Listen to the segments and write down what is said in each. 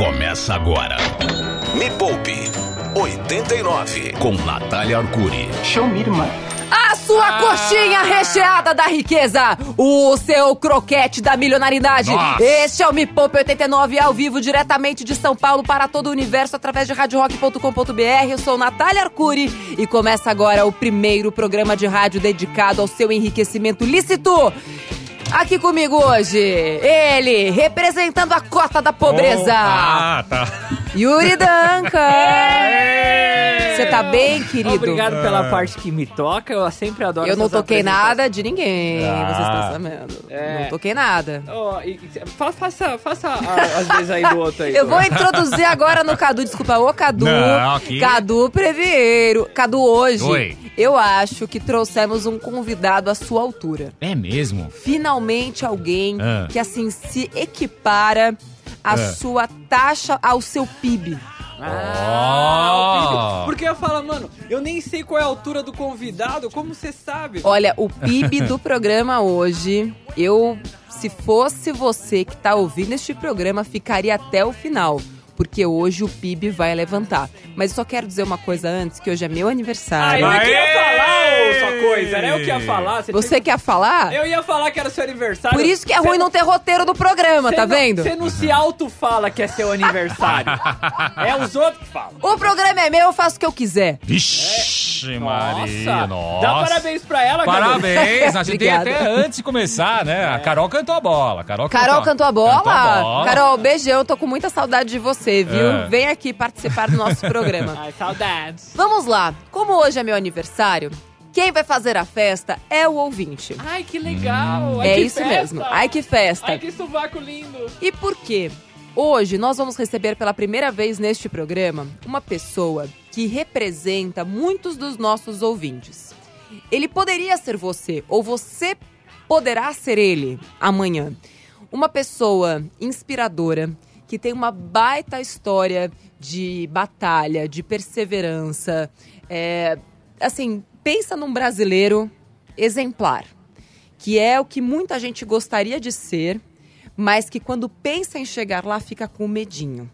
Começa agora. Me Poupe 89 com Natália Arcuri. Show me, irmã. A sua Ah. coxinha recheada da riqueza, o seu croquete da milionaridade. Nossa. Este é o Me Poupe 89 ao vivo diretamente de São Paulo para todo o universo através de radiorock.com.br. Eu sou Natália Arcuri e começa agora o primeiro programa de rádio dedicado ao seu enriquecimento lícito. Aqui comigo hoje, ele, representando a cota da pobreza, Ah, tá. Yuri Danca. Você tá bem, querido? Obrigado pela parte que me toca, eu sempre adoro Eu não toquei nada de ninguém, Ah. vocês estão sabendo. É. Não toquei nada. Ó, e- fa- faça, faça a- as vezes aí do outro aí. Eu vou introduzir agora no Cadu, desculpa, ô Cadu. Não, aqui- Cadu Previeiro. Cadu, hoje, Oi. eu acho que trouxemos um convidado à sua altura. É mesmo? Finalmente alguém Ah. que, assim, se equipara à Ah. sua taxa, ao seu PIB. Ah, Oh. o PIB. Porque eu falo, mano, eu nem sei qual é a altura do convidado, como você sabe? Olha, o PIB do programa hoje, eu, se fosse você que tá ouvindo este programa, ficaria até o final. Porque hoje o PIB vai levantar. Mas eu só quero dizer uma coisa antes, que hoje é meu Ah, aniversário. eu que ia Aê! falar, ô, sua coisa, era eu que ia falar. Você tinha- quer falar? Eu ia falar que era seu aniversário. Por isso que é Cê ruim não ter roteiro do programa, cê tá não- vendo? Você não se auto-fala que é seu aniversário. é os outros que falam. O programa é meu, eu faço o que eu quiser. Vixe, Maria, Nossa. nossa. Dá parabéns pra ela, Cadu. Parabéns, a gente tem até antes de começar, né? A Carol cantou a bola. Carol, Carol cantou a bola? Cantou a bola. Carol, beijão, tô com muita saudade de você, viu? É. Vem aqui participar do nosso programa. Ai, saudades. Vamos lá. Como hoje é meu aniversário, quem vai fazer a festa é o ouvinte. Ai, que legal. Ai, É que isso festa. mesmo. Ai, que festa. Ai, que sovaco lindo. E por quê? Hoje nós vamos receber pela primeira vez neste programa uma pessoa que representa muitos dos nossos ouvintes. Ele poderia ser você, ou você poderá ser ele amanhã. Uma pessoa inspiradora que tem uma baita história de batalha, de perseverança. É, assim, pensa num brasileiro exemplar que é o que muita gente gostaria de ser, mas que quando pensa em chegar lá fica com medinho.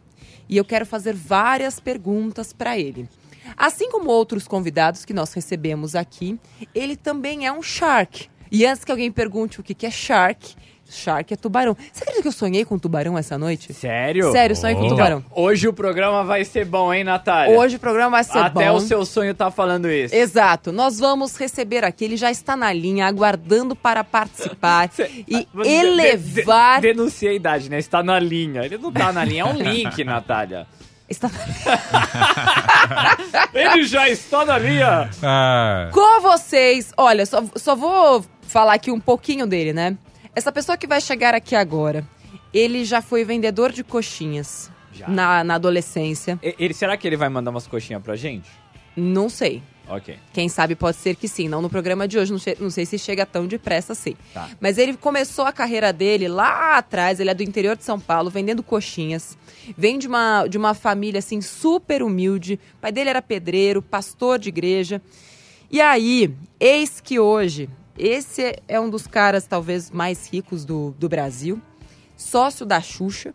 E eu quero fazer várias perguntas para ele. Assim como outros convidados que nós recebemos aqui, ele também é um shark. E antes que alguém pergunte o que é shark, shark é tubarão. Você acredita que eu sonhei com tubarão essa noite? Sério? Sério, sonhei com Oh. tubarão. Hoje o programa vai ser bom, hein, Natália? Hoje o programa vai ser Até bom. o seu sonho tá falando isso. Exato. Nós vamos receber aqui, ele já está na linha, aguardando para participar Cê- e Você elevar. de- de- denuncia a idade, né? Está na linha. Ele não tá na linha, é um link, Natália. Está... Ele já está na linha. Ah, Com vocês, olha, só, só vou falar aqui um pouquinho dele, né? Essa pessoa que vai chegar aqui agora, ele já foi vendedor de coxinhas Já. na, na adolescência. Ele, será que ele vai mandar umas coxinhas pra gente? Não sei. Ok. Quem sabe pode ser que sim. Não no programa de hoje, não, não sei se chega tão depressa assim. Tá. Mas ele começou a carreira dele lá atrás, ele é do interior de São Paulo, vendendo coxinhas. Vem de uma, de uma família assim super humilde. O pai dele era pedreiro, pastor de igreja. E aí, eis que hoje, esse é um dos caras talvez mais ricos do, do Brasil. Sócio da Xuxa.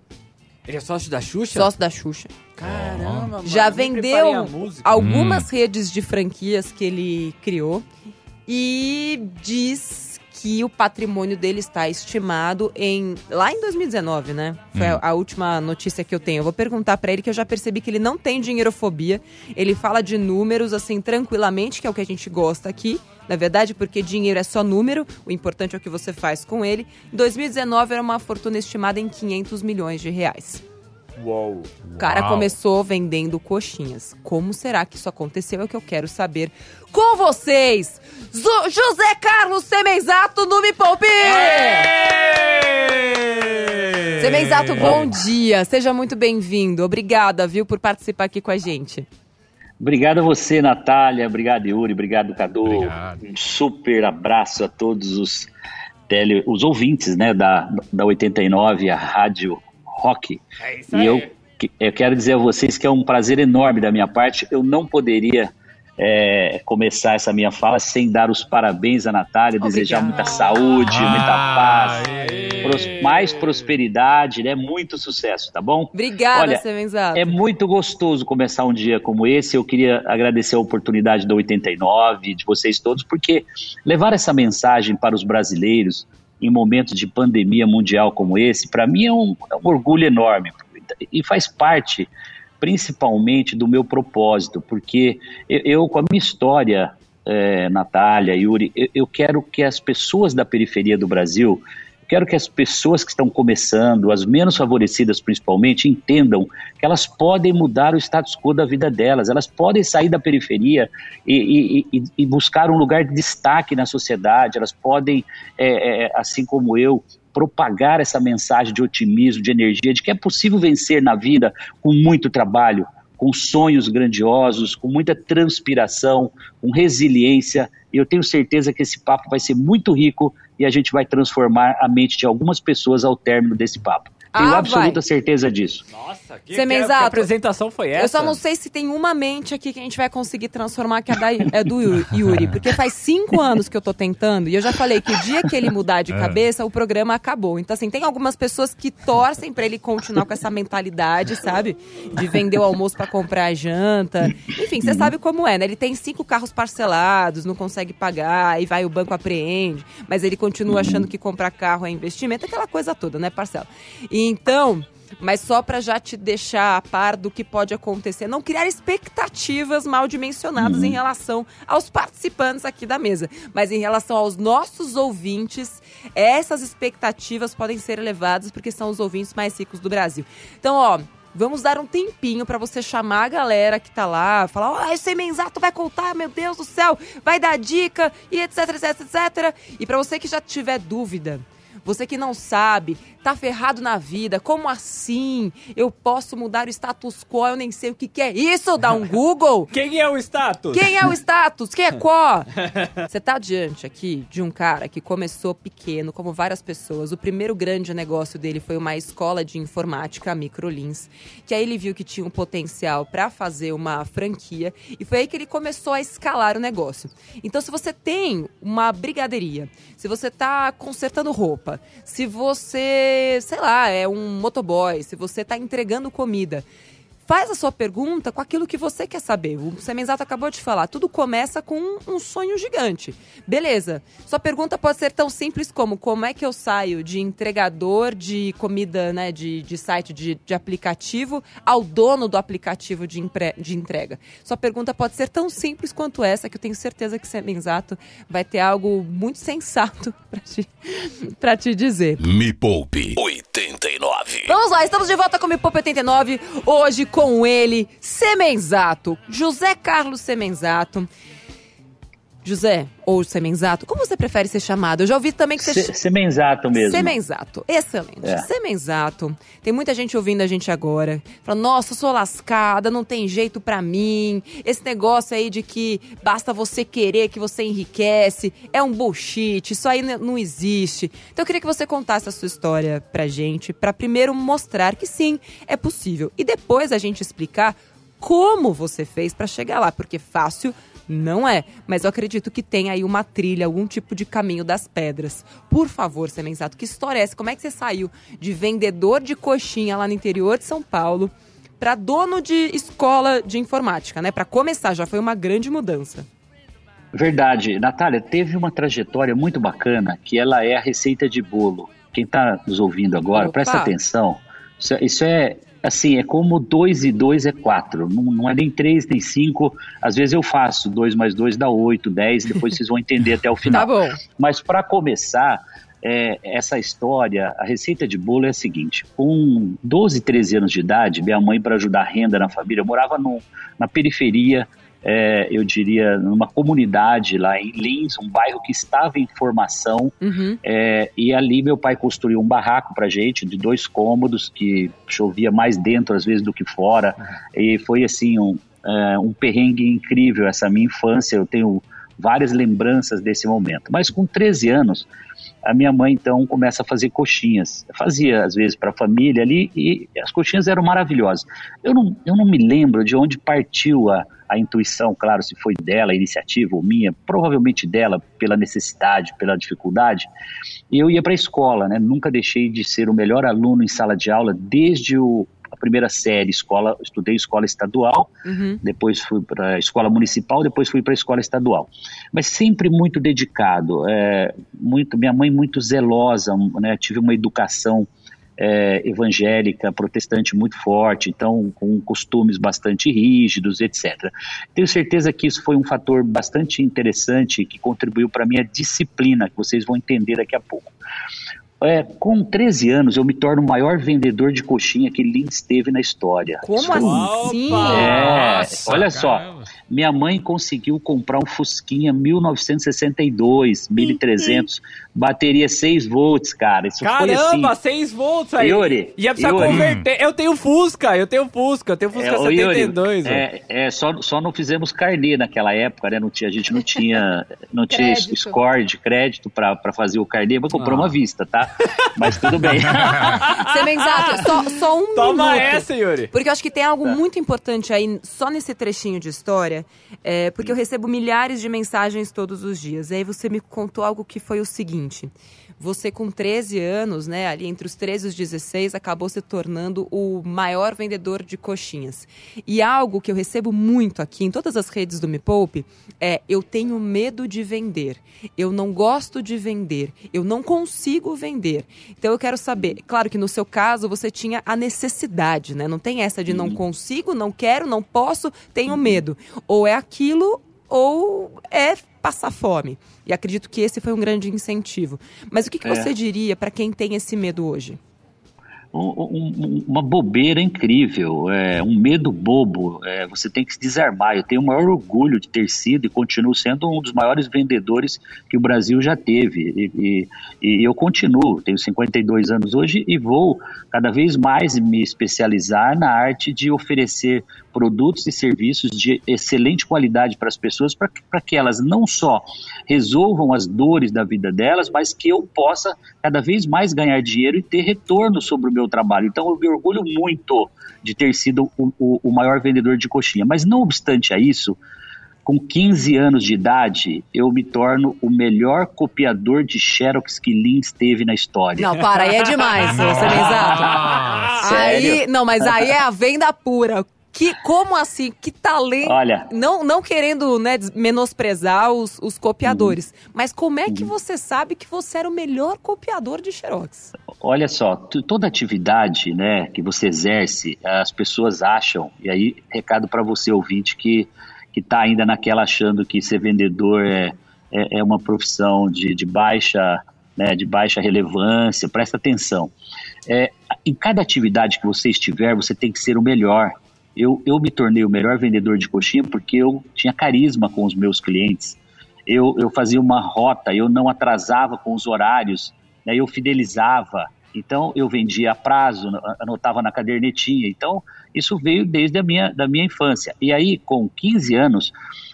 Ele é sócio da Xuxa? Sócio da Xuxa. Caramba, mano. Já vendeu algumas redes de franquias que ele criou e diz que o patrimônio dele está estimado em lá em 2019, né? Foi a, a última notícia que eu tenho. Eu vou perguntar pra ele que eu já percebi que ele não tem dinheirofobia. Ele fala de números assim tranquilamente, que é o que a gente gosta aqui. Na verdade, porque dinheiro é só número, o importante é o que você faz com ele. Em 2019 era uma fortuna estimada em 500 milhões de reais. Uou. O cara Uau. começou vendendo coxinhas. Como será que isso aconteceu? É o que eu quero saber com vocês. Zo- José Carlos Semenzato no Me Poupe! Semenzato, bom dia. Seja muito bem-vindo. Obrigada, viu, por participar aqui com a gente. Obrigado a você, Natália. Obrigado, Yuri. Obrigado, Cadu. Obrigado. Um super abraço a todos os, tele, os ouvintes né, da, da 89, a Rádio Rock. É isso E eu, eu quero dizer a vocês que é um prazer enorme da minha parte. Eu não poderia é, começar essa minha fala sem dar os parabéns à Natália, Obrigada. desejar muita saúde, muita paz, Aê. pros- mais prosperidade, né? Muito sucesso, tá bom? Obrigada, Olha, Semenzato. É muito gostoso começar um dia como esse. Eu queria agradecer a oportunidade da 89, de vocês todos, porque levar essa mensagem para os brasileiros em momentos de pandemia mundial como esse, para mim é um, é um orgulho enorme e faz parte principalmente do meu propósito, porque eu, eu, com a minha história, é, Natália, Yuri, eu, eu quero que as pessoas da periferia do Brasil quero que as pessoas que estão começando, as menos favorecidas principalmente, entendam que elas podem mudar o status quo da vida delas, elas podem sair da periferia e, e, e, buscar um lugar de destaque na sociedade, elas podem, é, é, assim como eu, propagar essa mensagem de otimismo, de energia, de que é possível vencer na vida com muito trabalho, com sonhos grandiosos, com muita transpiração, com resiliência. E eu tenho certeza que esse papo vai ser muito rico e a gente vai transformar a mente de algumas pessoas ao término desse papo. Tenho Ah, absoluta vai. certeza disso. Nossa, que, que, que apresentação foi essa? Eu só não sei se tem uma mente aqui que a gente vai conseguir transformar que é, da, é do Yu- Yuri. Porque faz cinco anos que eu tô tentando e eu já falei que o dia que ele mudar de cabeça, o programa acabou. Então, assim, tem algumas pessoas que torcem pra ele continuar com essa mentalidade, sabe? De vender o almoço pra comprar a janta. Enfim, você sabe como é, né? Ele tem cinco carros parcelados, não consegue pagar, aí vai o banco apreende, mas ele continua achando que comprar carro é investimento, aquela coisa toda, né, parcela? E então. Mas só para já te deixar a par do que pode acontecer, não criar expectativas mal dimensionadas em relação aos participantes aqui da mesa, mas em relação aos nossos ouvintes, essas expectativas podem ser elevadas porque são os ouvintes mais ricos do Brasil. Então, ó, Vamos dar um tempinho para você chamar a galera que tá lá, falar: "Ó, esse Menzato vai contar, meu Deus do céu, vai dar dica e etc, etc, etc". E para você que já tiver dúvida, você que não sabe, tá ferrado na vida, como assim? Eu posso mudar o status quo, eu nem sei o que, que é isso, dá um Google. Quem é o status? Quem é o status? Quem é qual? Você tá diante aqui de um cara que começou pequeno, como várias pessoas. O primeiro grande negócio dele foi uma escola de informática, a Microlins, que aí ele viu que tinha um potencial para fazer uma franquia e foi aí que ele começou a escalar o negócio. Então, se você tem uma brigadeiria, se você tá consertando roupa, se você, sei lá, é um motoboy, se você tá entregando comida, Faz a sua pergunta com aquilo que você quer saber. O Semenzato acabou de falar. Tudo começa com um, um sonho gigante. Beleza. Sua pergunta pode ser tão simples como como é que eu saio de entregador de comida, né, de, de site, de, de aplicativo, ao dono do aplicativo de, empre- de entrega. Sua pergunta pode ser tão simples quanto essa, que eu tenho certeza que Semenzato vai ter algo muito sensato pra te, pra te dizer. Me Poupe 89. Vamos lá, estamos de volta com o Me Poupa 89, hoje com ele, Semenzato, José Carlos Semenzato. José, ou Semenzato, como você prefere ser chamado? Eu já ouvi também que você... Se- Semenzato mesmo. Semenzato, excelente. É. Semenzato. Tem muita gente ouvindo a gente agora. Fala, nossa, eu sou lascada, não tem jeito pra mim. Esse negócio aí de que basta você querer que você enriquece é um bullshit, isso aí não existe. Então eu queria que você contasse a sua história pra gente, pra primeiro mostrar que sim, é possível. E depois a gente explicar como você fez pra chegar lá, porque fácil não é, mas eu acredito que tem aí uma trilha, algum tipo de caminho das pedras. Por favor, Semenzato, que história é essa? Como é que você saiu de vendedor de coxinha lá no interior de São Paulo para dono de escola de informática, né? Para começar, já foi uma grande mudança. Verdade. Natália, teve uma trajetória muito bacana que ela é a receita de bolo. Quem está nos ouvindo agora, Opa. presta atenção. Isso, é- isso é assim, é como 2 e 2 é 4. Não, não é nem 3, nem 5. Às vezes eu faço 2 mais 2 dá 8, 10, depois vocês vão entender até o final. Tá bom. Mas para começar, é, essa história, a receita de bolo é a seguinte: com 12, 13 anos de idade, minha mãe, para ajudar a renda na família, morava no, na periferia, é, eu diria, numa comunidade lá em Lins, um bairro que estava em formação. Uhum. É, e ali meu pai construiu um barraco pra gente, de dois cômodos, que chovia mais dentro às vezes do que fora. E foi assim um, é, um perrengue incrível essa minha infância. Eu tenho várias lembranças desse momento. Mas com 13 anos, a minha mãe então começa a fazer coxinhas. Fazia às vezes para a família ali e as coxinhas eram maravilhosas. Eu não, eu não me lembro de onde partiu a, a intuição, claro, se foi dela, a iniciativa ou minha, provavelmente dela, pela necessidade, pela dificuldade. E eu ia para a escola, né? Nunca deixei de ser o melhor aluno em sala de aula desde o primeira série, escola, estudei escola estadual, Uhum. depois fui para a escola municipal, depois fui para a escola estadual. Mas sempre muito dedicado, é, muito, minha mãe muito zelosa, né, tive uma educação é, evangélica, protestante muito forte, então com costumes bastante rígidos, etc. Tenho certeza que isso foi um fator bastante interessante que contribuiu para a minha disciplina, que vocês vão entender daqui a pouco. É, com 13 anos, eu me torno o maior vendedor de coxinha que Lins teve na história. Como Isso assim? É, Nossa, olha só, caramba. Minha mãe conseguiu comprar um Fusquinha 1962, 1300, bateria 6 volts, cara. Isso foi Caramba, assim. 6 volts aí. Yuri, Ia precisar Yuri. converter. Eu tenho Fusca, eu tenho Fusca, eu tenho Fusca É, ô, Yuri, 72. ó. é, é, só, só não fizemos carnê naquela época, né? Não tinha, a gente não tinha, não tinha Crédito. score de crédito para fazer o carnê, mas compramos Ah. à vista, tá? Mas tudo bem. Semenzato, só, só um Toma minuto. essa, Yuri. Porque eu acho que tem algo muito importante aí, só nesse trechinho de história, é, porque eu recebo milhares de mensagens todos os dias. E aí você me contou algo que foi o seguinte. Você com 13 anos, né, ali entre os 13 e os 16, acabou se tornando o maior vendedor de coxinhas. E algo que eu recebo muito aqui em todas as redes do Me Poupe é eu tenho medo de vender. Eu não gosto de vender. Eu não consigo vender. Então eu quero saber, claro que no seu caso você tinha a necessidade, né? Não tem essa de não consigo, não quero, não posso, tenho medo. Ou é aquilo ou é passar fome. E acredito que esse foi um grande incentivo. Mas o que, que É. você diria para quem tem esse medo hoje? um- um- uma bobeira incrível, é, um medo bobo. é, você tem que se desarmar. Eu tenho o maior orgulho de ter sido e continuo sendo um dos maiores vendedores que o Brasil já teve. E, e- e eu continuo, tenho 52 anos hoje e vou cada vez mais me especializar na arte de oferecer produtos e serviços de excelente qualidade para as pessoas, para que- elas não só resolvam as dores da vida delas, mas que eu possa cada vez mais ganhar dinheiro e ter retorno sobre o meu trabalho. Então eu me orgulho muito de ter sido o, o- o maior vendedor de coxinha. Mas não obstante a isso, com 15 anos de idade, eu me torno o melhor copiador de Xerox que Lins teve na história. Não, para, aí é demais, seu Semenzato. Nossa. Aí, Sério? não, mas aí é a venda pura. Que, como assim? Que talento. Olha, Não, não querendo né, menosprezar os, os copiadores, Uhum. mas como é que você sabe que você era o melhor copiador de Xerox? Olha só, toda atividade né, que você exerce, as pessoas acham, e aí recado para você ouvinte que que está ainda naquela achando que ser vendedor é, é, é uma profissão de, de baixa né, de baixa relevância, presta atenção. É, em cada atividade que você estiver, você tem que ser o melhor. Eu, eu me tornei o melhor vendedor de coxinha porque eu tinha carisma com os meus clientes. Eu, eu fazia uma rota, eu não atrasava com os horários, né, eu fidelizava. Então, eu vendia a prazo, anotava na cadernetinha. Então, isso veio desde a minha, da minha infância. E aí, com 15 anos,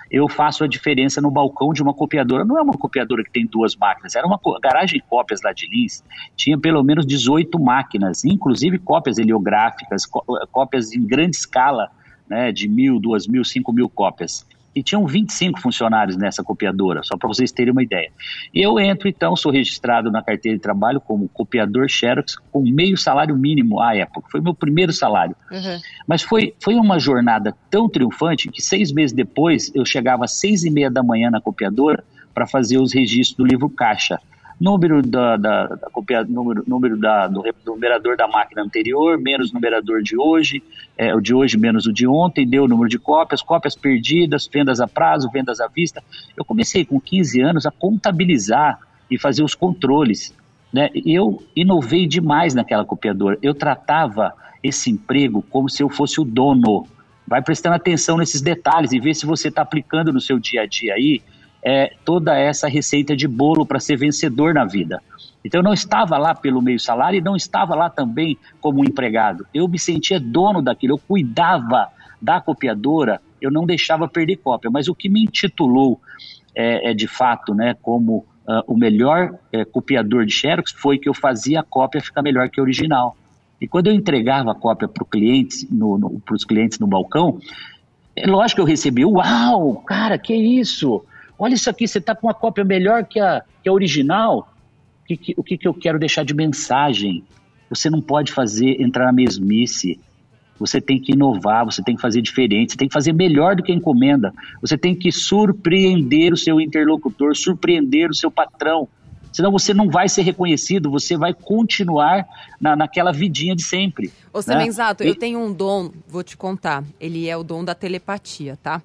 eu faço a diferença no balcão de uma copiadora. Não é uma copiadora que tem duas máquinas, era uma garagem de cópias lá de Lins. Tinha pelo menos 18 máquinas, inclusive cópias heliográficas, có- cópias em grande escala, né, de mil, duas mil, cinco mil cópias. E tinham 25 funcionários nessa copiadora, só para vocês terem uma ideia. Eu entro, então, sou registrado na carteira de trabalho como copiador Xerox com meio salário mínimo à época. Foi meu primeiro salário. Mas foi, foi uma jornada tão triunfante que seis meses depois eu chegava às seis e meia da manhã na copiadora para fazer os registros do livro caixa. Número, da, da, da copia, número, número da, do, numerador da máquina anterior, menos numerador de hoje, é, o de hoje menos o de ontem, deu o número de cópias, cópias perdidas, vendas a prazo, vendas à vista. Eu comecei com 15 anos a contabilizar e fazer os controles. Né? Eu inovei demais naquela copiadora. Eu tratava esse emprego como se eu fosse o dono. Vai prestando atenção nesses detalhes e ver se você está aplicando no seu dia a dia aí é, toda essa receita de bolo para ser vencedor na vida. Então eu não estava lá pelo meio salário e não estava lá também como empregado. Eu me sentia dono daquilo, eu cuidava da copiadora, eu não deixava perder cópia. Mas o que me intitulou é, é, de fato né, como ah, o melhor eh, copiador de Xerox foi que eu fazia a cópia ficar melhor que a original. E quando eu entregava a cópia para cliente, os clientes no balcão, é lógico que eu recebi, uau, cara, que isso? Olha isso aqui, você está com uma cópia melhor que a, que a original. O que, que, o que, que eu quero deixar de mensagem? Você não pode fazer entrar na mesmice. Você tem que inovar, você tem que fazer diferente, você tem que fazer melhor do que a encomenda. Você tem que surpreender o seu interlocutor, surpreender o seu patrão. Senão você não vai ser reconhecido, você vai continuar na, naquela vidinha de sempre. Ô, né? Semenzato, E- eu tenho um dom, vou te contar. Ele é o dom da telepatia, tá?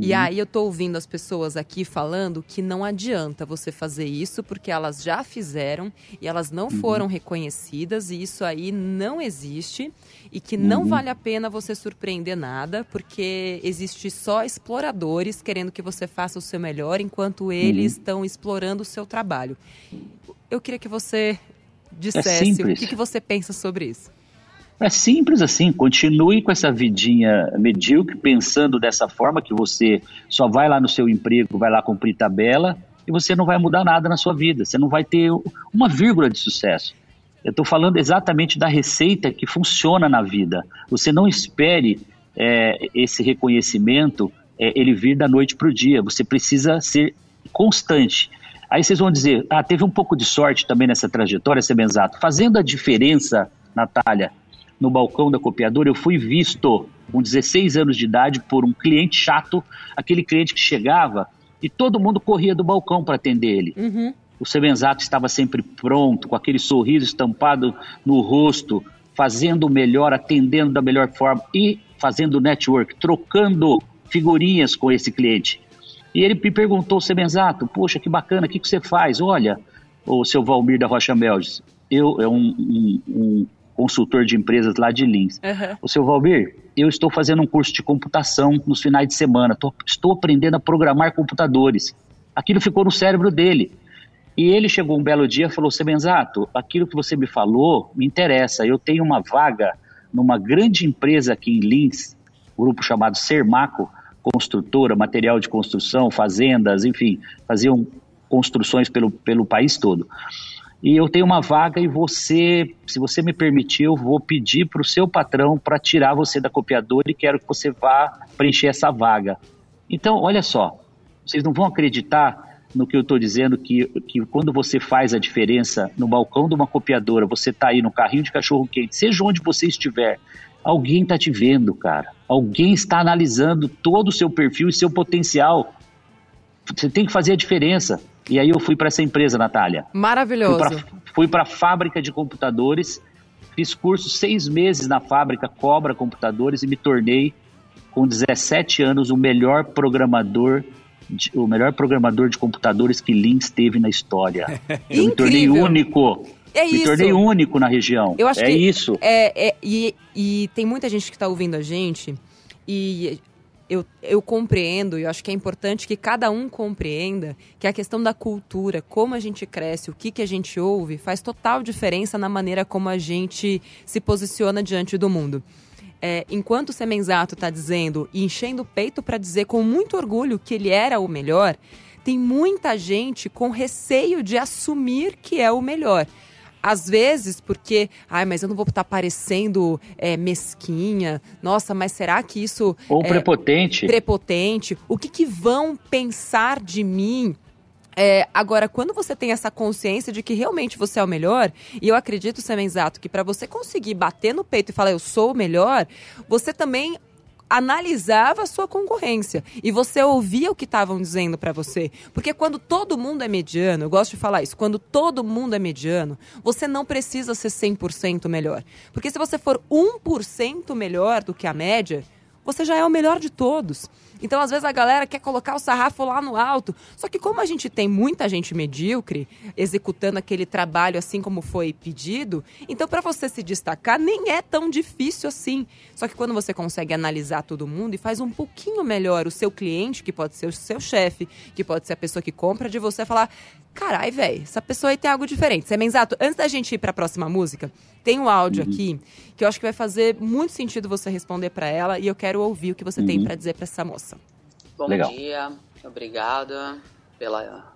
E aí eu tô ouvindo as pessoas aqui falando que não adianta você fazer isso porque elas já fizeram e elas não foram reconhecidas e isso aí não existe e que não vale a pena você surpreender nada porque existe só exploradores querendo que você faça o seu melhor enquanto eles estão explorando o seu trabalho. Eu queria que você dissesse o simples. que, que você pensa sobre isso. É simples assim, continue com essa vidinha medíocre, pensando dessa forma que você só vai lá no seu emprego, vai lá cumprir tabela e você não vai mudar nada na sua vida, você não vai ter uma vírgula de sucesso. Eu estou falando exatamente da receita que funciona na vida. Você não espere é, esse reconhecimento é, ele vir da noite para o dia. Você precisa ser constante. Aí vocês vão dizer, ah, teve um pouco de sorte também nessa trajetória, Sebenzato. Fazendo a diferença, Natália, no balcão da copiadora, eu fui visto com 16 anos de idade por um cliente chato, aquele cliente que chegava e todo mundo corria do balcão para atender ele. O Sebenzato estava sempre pronto, com aquele sorriso estampado no rosto, fazendo o melhor, atendendo da melhor forma e fazendo network, trocando figurinhas com esse cliente. E ele me perguntou, Sebenzato, poxa, que bacana, o que, que você faz? Olha, o seu Valmir da Rocha Meldes, eu é um, um- um consultor de empresas lá de Lins. O seu Valmir, eu estou fazendo um curso de computação nos finais de semana, tô- estou aprendendo a programar computadores. Aquilo ficou no cérebro dele. E ele chegou um belo dia e falou: Sebenzato, aquilo que você me falou me interessa. Eu tenho uma vaga numa grande empresa aqui em Lins, grupo chamado Sermaco, construtora, material de construção, fazendas, enfim, faziam construções pelo, pelo país todo. E eu tenho uma vaga e você, se você me permitir, eu vou pedir para o seu patrão para tirar você da copiadora e quero que você vá preencher essa vaga. Então, olha só, vocês não vão acreditar no que eu estou dizendo, que, que quando você faz a diferença no balcão de uma copiadora, você está aí no carrinho de cachorro quente, seja onde você estiver, alguém está te vendo, cara. Alguém está analisando todo o seu perfil e seu potencial. Você tem que fazer a diferença. E aí eu fui para essa empresa, Natália. Maravilhoso. Fui para a fábrica de computadores, fiz curso seis meses na fábrica Cobra Computadores e me tornei, com 17 anos, o melhor programador, de- o melhor programador de computadores que Lins teve na história. Eu me tornei único. É me isso. tornei único na região. Eu acho é que isso. É, é- e, e tem muita gente que está ouvindo a gente e eu, eu compreendo, e eu acho que é importante que cada um compreenda que a questão da cultura, como a gente cresce, o que, que a gente ouve, faz total diferença na maneira como a gente se posiciona diante do mundo. É, enquanto o Semenzato está dizendo e enchendo o peito para dizer com muito orgulho que ele era o melhor, tem muita gente com receio de assumir que é o melhor. Às vezes, porque, ai, mas eu não vou estar parecendo é, mesquinha. Nossa, mas será que isso Ou é prepotente. prepotente? O que, que vão pensar de mim? É, agora, quando você tem essa consciência de que realmente você é o melhor, e eu acredito, Semenzato, que para você conseguir bater no peito e falar eu sou o melhor, você também analisava a sua concorrência e você ouvia o que estavam dizendo para você. Porque quando todo mundo é mediano, eu gosto de falar isso, quando todo mundo é mediano, você não precisa ser 100% melhor. Porque se você for 1% melhor do que a média, você já é o melhor de todos. Então, às vezes, a galera quer colocar o sarrafo lá no alto. Só que como a gente tem muita gente medíocre executando aquele trabalho assim como foi pedido, então para você se destacar nem é tão difícil assim. Só que quando você consegue analisar todo mundo e faz um pouquinho melhor o seu cliente, que pode ser o seu chefe, que pode ser a pessoa que compra de você, falar: carai, velho, essa pessoa aí tem algo diferente. Semenzato, antes da gente ir para a próxima música, tem um áudio aqui que eu acho que vai fazer muito sentido você responder para ela e eu quero ouvir o que você tem para dizer para essa moça. Bom Legal. dia, obrigada pela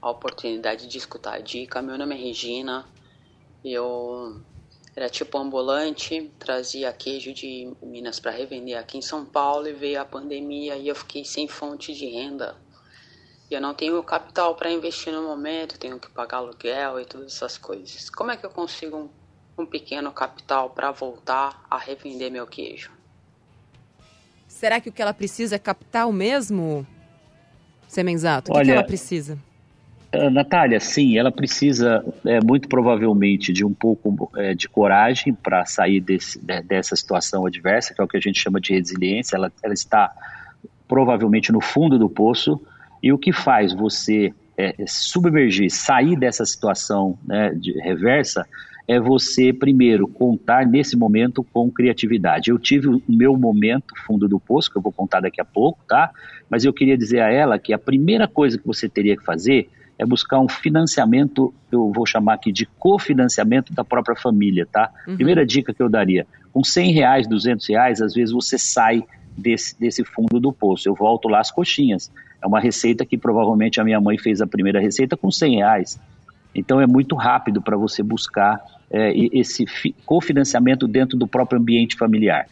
a oportunidade de escutar a dica. Meu nome é Regina, eu era tipo ambulante, trazia queijo de Minas para revender aqui em São Paulo e veio a pandemia e eu fiquei sem fonte de renda. E eu não tenho capital para investir no momento, tenho que pagar aluguel e todas essas coisas. Como é que eu consigo um, um pequeno capital para voltar a revender meu queijo? Será que o que ela precisa é capital mesmo? Semenzato, o Olha, que, que ela precisa? Uh, Natália, sim, ela precisa é, muito provavelmente de um pouco é, de coragem para sair desse, de, dessa situação adversa, que é o que a gente chama de resiliência. Ela, ela está provavelmente no fundo do poço e o que faz você é, submergir, sair dessa situação né, de reversa é você, primeiro, contar nesse momento com criatividade. Eu tive o meu momento fundo do poço, que eu vou contar daqui a pouco, tá? Mas eu queria dizer a ela que a primeira coisa que você teria que fazer é buscar um financiamento, eu vou chamar aqui de cofinanciamento da própria família, tá? Uhum. Primeira dica que eu daria, com 100 reais, 200 reais, às vezes você sai desse, desse fundo do poço. Eu volto lá as coxinhas. É uma receita que provavelmente a minha mãe fez a primeira receita com 100 reais. Então é muito rápido para você buscar é, esse cofinanciamento dentro do próprio ambiente familiar.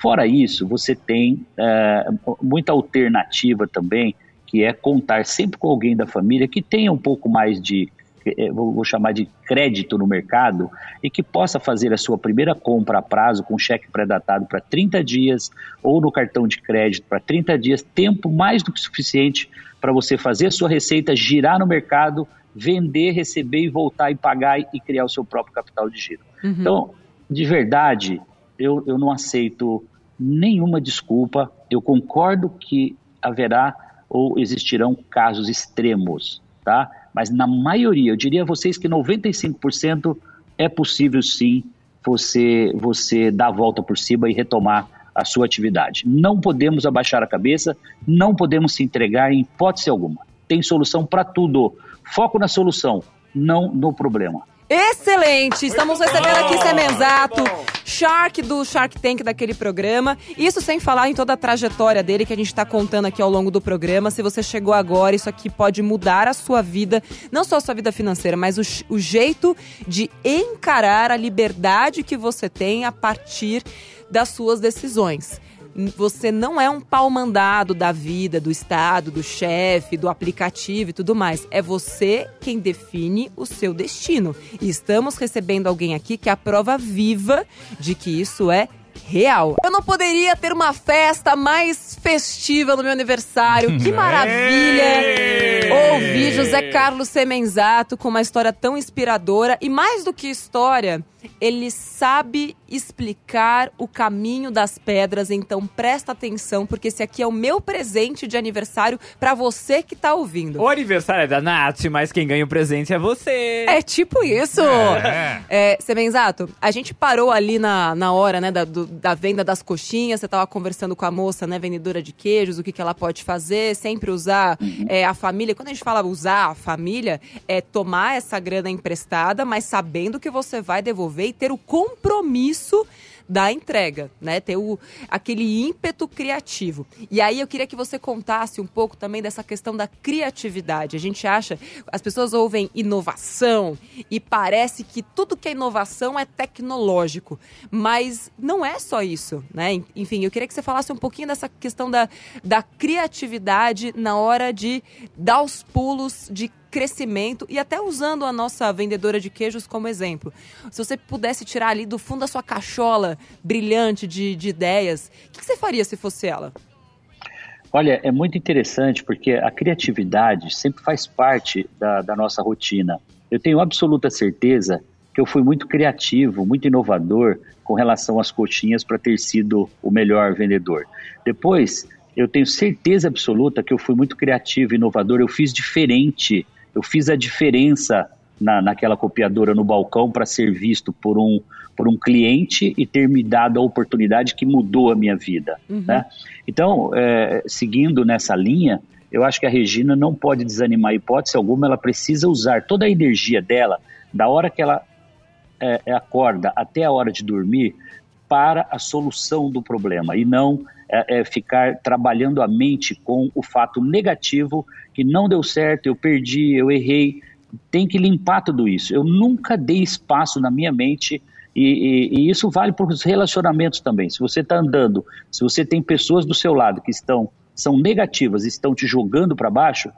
Fora isso, você tem é, muita alternativa também, que é contar sempre com alguém da família que tenha um pouco mais de, é, vou chamar de crédito no mercado, e que possa fazer a sua primeira compra a prazo com cheque pré-datado para 30 dias ou no cartão de crédito para 30 dias, tempo mais do que suficiente para você fazer a sua receita girar no mercado vender, receber e voltar e pagar e criar o seu próprio capital de giro. Uhum. Então, de verdade, eu, eu não aceito nenhuma desculpa. Eu concordo que haverá ou existirão casos extremos, tá? Mas na maioria, eu diria a vocês que 95% é possível sim você você dar a volta por cima e retomar a sua atividade. Não podemos abaixar a cabeça, não podemos se entregar em hipótese alguma. Tem solução para tudo. Foco na solução, não no problema. Excelente! Estamos recebendo aqui Semenzato, Shark do Shark Tank daquele programa. Isso sem falar em toda a trajetória dele que a gente está contando aqui ao longo do programa. Se você chegou agora, isso aqui pode mudar a sua vida, não só a sua vida financeira, mas o, o jeito de encarar a liberdade que você tem a partir das suas decisões. Você não é um pau mandado da vida, do Estado, do chefe, do aplicativo e tudo mais. É você quem define o seu destino. E estamos recebendo alguém aqui que é a prova viva de que isso é real. Eu não poderia ter uma festa mais festiva no meu aniversário. Que maravilha! Ouvir José Carlos Semenzato com uma história tão inspiradora e mais do que história, ele sabe explicar o caminho das pedras, então presta atenção, porque esse aqui é o meu presente de aniversário para você que tá ouvindo. O aniversário é da Nath, mas quem ganha o presente é você. É tipo isso. É. É, Semenzato, a gente parou ali na, na hora, né, da, do, da venda das coxinhas, você tava conversando com a moça, né, vendedora de queijos, o que, que ela pode fazer, sempre usar é, a família. Quando a gente fala usar a família, é tomar essa grana emprestada, mas sabendo que você vai devolver e ter o compromisso da entrega, né? Ter o, aquele ímpeto criativo. E aí eu queria que você contasse um pouco também dessa questão da criatividade. A gente acha, as pessoas ouvem inovação e parece que tudo que é inovação é tecnológico, mas não é só isso, né? Enfim, eu queria que você falasse um pouquinho dessa questão da, da criatividade na hora de dar os pulos, de crescimento e até usando a nossa vendedora de queijos como exemplo. Se você pudesse tirar ali do fundo da sua cachola brilhante de, de ideias, o que, que você faria se fosse ela? Olha, é muito interessante porque a criatividade sempre faz parte da, da nossa rotina. Eu tenho absoluta certeza que eu fui muito criativo, muito inovador com relação às coxinhas para ter sido o melhor vendedor. Depois, eu tenho certeza absoluta que eu fui muito criativo, inovador, eu fiz diferente, eu fiz a diferença na, naquela copiadora no balcão para ser visto por um, por um cliente e ter me dado a oportunidade que mudou a minha vida. Uhum. Né? Então, é, seguindo nessa linha, eu acho que a Regina não pode desanimar hipótese alguma, ela precisa usar toda a energia dela, da hora que ela é, acorda até a hora de dormir, para a solução do problema e não é, é, ficar trabalhando a mente com o fato negativo que não deu certo, eu perdi, eu errei. Tem que limpar tudo isso. Eu nunca dei espaço na minha mente e, e, e isso vale para os relacionamentos também. Se você está andando, se você tem pessoas do seu lado que estão são negativas estão te jogando para baixo,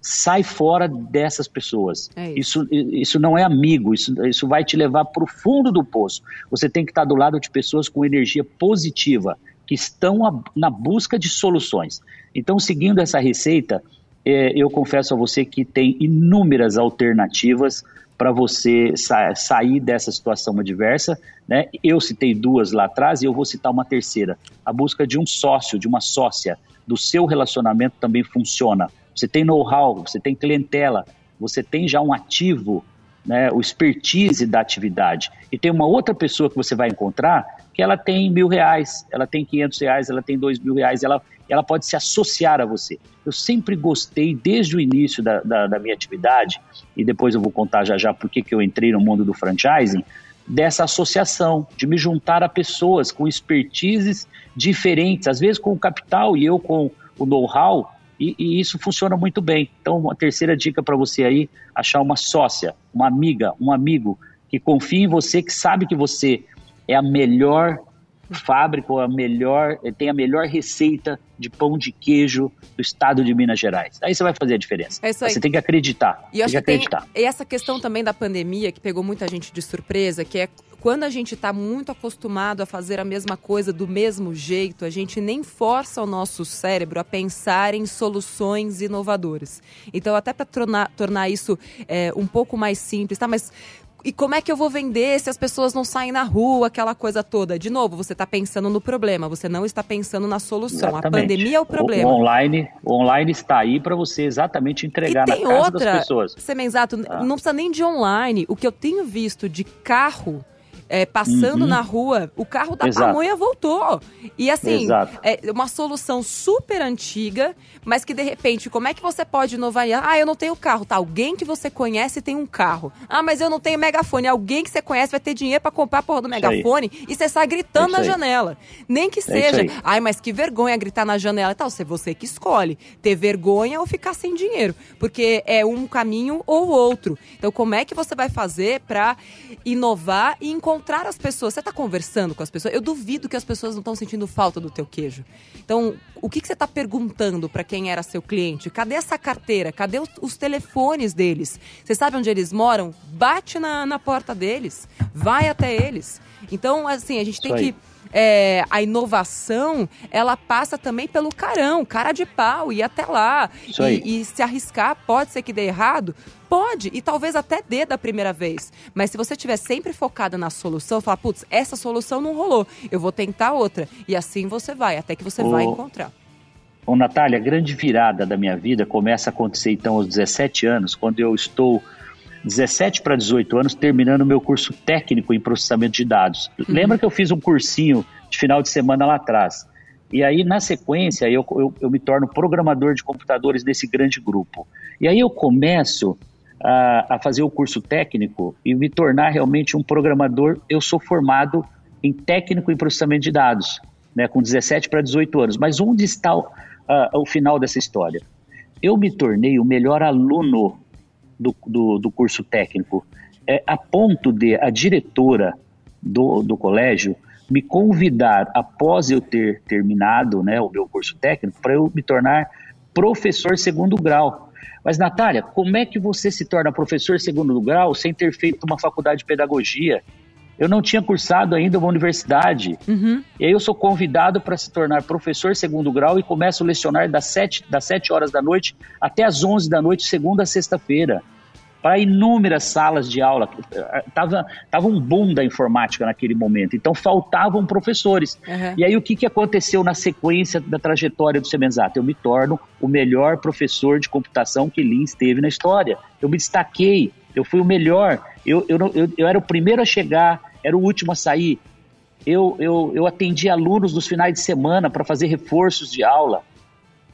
sai fora dessas pessoas. É isso. isso. Isso, não é amigo, isso, isso vai te levar para o fundo do poço. Você tem que estar do lado de pessoas com energia positiva, que estão a, na busca de soluções. Então, seguindo essa receita, é, eu confesso a você que tem inúmeras alternativas para você sa sair dessa situação adversa. Né? Eu citei duas lá atrás e eu vou citar uma terceira. A busca de um sócio, de uma sócia do seu relacionamento também funciona você tem know-how, você tem clientela, você tem já um ativo, né, o expertise da atividade. E tem uma outra pessoa que você vai encontrar que ela tem mil reais, ela tem quinhentos reais, ela tem dois mil reais, ela, ela pode se associar a você. Eu sempre gostei, desde o início da, da, da minha atividade, e depois eu vou contar já já por que eu entrei no mundo do franchising, dessa associação, de me juntar a pessoas com expertises diferentes, às vezes com o capital e eu com o know-how, e, e isso funciona muito bem. Então, uma terceira dica para você aí, achar uma sócia, uma amiga, um amigo que confie em você, que sabe que você é a melhor fábrica, ou a melhor, tem a melhor receita de pão de queijo do estado de Minas Gerais. Aí você vai fazer a diferença. É isso aí. Você tem que acreditar. E tem que acreditar. Tem, e essa questão também da pandemia, que pegou muita gente de surpresa, que é quando a gente está muito acostumado a fazer a mesma coisa do mesmo jeito, a gente nem força o nosso cérebro a pensar em soluções inovadoras. Então, até para tornar, tornar isso é, um pouco mais simples, tá? Mas e como é que eu vou vender se as pessoas não saem na rua, aquela coisa toda? De novo, você está pensando no problema, você não está pensando na solução. Exatamente. A pandemia é o problema. O, online, o online está aí para você exatamente entregar na casa outra, das pessoas. Semenzato, ah. não precisa nem de online. O que eu tenho visto de carro é, passando uhum. na rua, o carro da Exato. pamonha voltou. E assim, é uma solução super antiga, mas que de repente, como é que você pode inovar? Ah, eu não tenho carro, tá? Alguém que você conhece tem um carro. Ah, mas eu não tenho megafone. Alguém que você conhece vai ter dinheiro para comprar a porra do megafone e você sai gritando é na janela. Nem que é seja. Ai, mas que vergonha gritar na janela e tal. Se você que escolhe ter vergonha ou ficar sem dinheiro. Porque é um caminho ou outro. Então, como é que você vai fazer para inovar e encontrar encontrar as pessoas. Você está conversando com as pessoas. Eu duvido que as pessoas não estão sentindo falta do teu queijo. Então, o que, que você está perguntando para quem era seu cliente? Cadê essa carteira? Cadê os, os, telefones deles? Você sabe onde eles moram? Bate na, na porta deles. Vai até eles. Então, assim, a gente tem que é, a inovação, ela passa também pelo carão, cara de pau, ir até lá. E, e, se arriscar, pode ser que dê errado? Pode, e talvez até dê da primeira vez. Mas se você estiver sempre focada na solução, falar, putz, essa solução não rolou, eu vou tentar outra. E assim você vai, até que você vai encontrar. Ô, Natália, a grande virada da minha vida começa a acontecer então aos 17 anos, quando eu estou 17 para 18 anos, terminando meu curso técnico em processamento de dados. Uhum. Lembra que eu fiz um cursinho de final de semana lá atrás? E aí, na sequência, eu, eu, eu me torno programador de computadores desse grande grupo. E aí eu começo a, a, fazer o curso técnico e me tornar realmente um programador. Eu sou formado em técnico em processamento de dados, né, com 17 para 18 anos. Mas onde está o, o final dessa história? Eu me tornei o melhor aluno do, do, do curso técnico, é, a ponto de a diretora do, do colégio me convidar, após eu ter terminado né, o meu curso técnico, para eu me tornar professor segundo grau. Mas, Natália, como é que você se torna professor segundo grau sem ter feito uma faculdade de pedagogia? Eu não tinha cursado ainda uma universidade. Uhum. E aí eu sou convidado para se tornar professor segundo grau e começo a lecionar das 7, das 7 horas da noite até as 11 da noite, segunda a sexta-feira. Para inúmeras salas de aula. Tava, tava um boom da informática naquele momento. Então faltavam professores. Uhum. E aí o que, que aconteceu na sequência da trajetória do Semenzato? Eu me torno o melhor professor de computação que Lins teve na história. Eu me destaquei. Eu fui o melhor. Eu, eu, eu, eu era o primeiro a chegar era o último a sair. Eu, eu, eu atendi alunos nos finais de semana para fazer reforços de aula.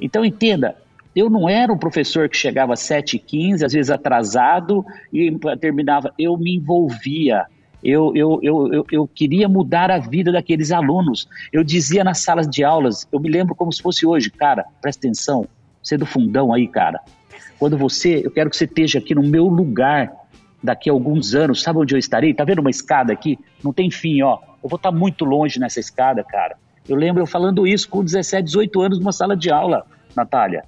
Então, entenda, eu não era um professor que chegava às 7h15, às vezes atrasado, e terminava. Eu me envolvia. Eu, eu, eu, eu, eu queria mudar a vida daqueles alunos. Eu dizia nas salas de aulas, eu me lembro como se fosse hoje, cara, presta atenção, você é do fundão aí, cara. Quando você, eu quero que você esteja aqui no meu lugar daqui a alguns anos, sabe onde eu estarei? Tá vendo uma escada aqui? Não tem fim, ó. Eu vou estar muito longe nessa escada, cara. Eu lembro eu falando isso com 17, 18 anos numa sala de aula, Natália.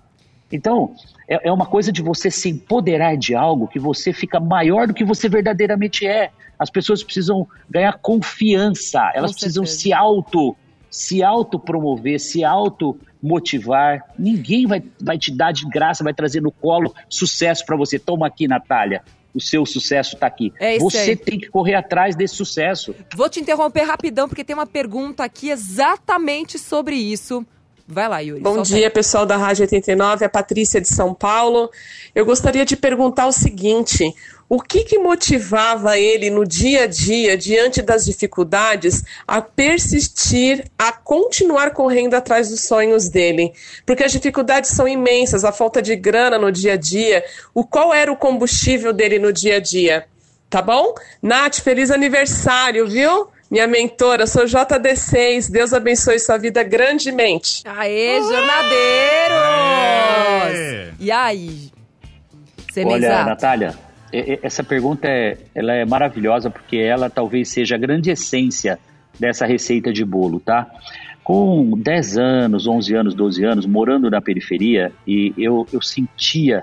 Então, é, é uma coisa de você se empoderar de algo que você fica maior do que você verdadeiramente é. As pessoas precisam ganhar confiança, elas Com precisam certeza. se auto se auto promover, se auto motivar. Ninguém vai, vai te dar de graça, vai trazer no colo sucesso para você. Toma aqui, Natália. O seu sucesso está aqui. É isso você aí. tem que correr atrás desse sucesso. Vou te interromper rapidão, porque tem uma pergunta aqui exatamente sobre isso. Vai lá, Yuri. Bom dia, pessoal da Rádio 89, a Patrícia de São Paulo. Eu gostaria de perguntar o seguinte: o que, que motivava ele no dia a dia, diante das dificuldades, a persistir, a continuar correndo atrás dos sonhos dele? Porque as dificuldades são imensas, a falta de grana no dia a dia. O qual era o combustível dele no dia a dia? Tá bom? Nath, feliz aniversário, viu? Minha mentora, sou JD6. Deus abençoe sua vida grandemente. Aê, jornadeiros! Aê! E aí? Olha, Semenzato? Natália, essa pergunta é, ela é maravilhosa porque ela talvez seja a grande essência dessa receita de bolo, tá? Com 10 anos, 11 anos, 12 anos, morando na periferia, e eu, eu sentia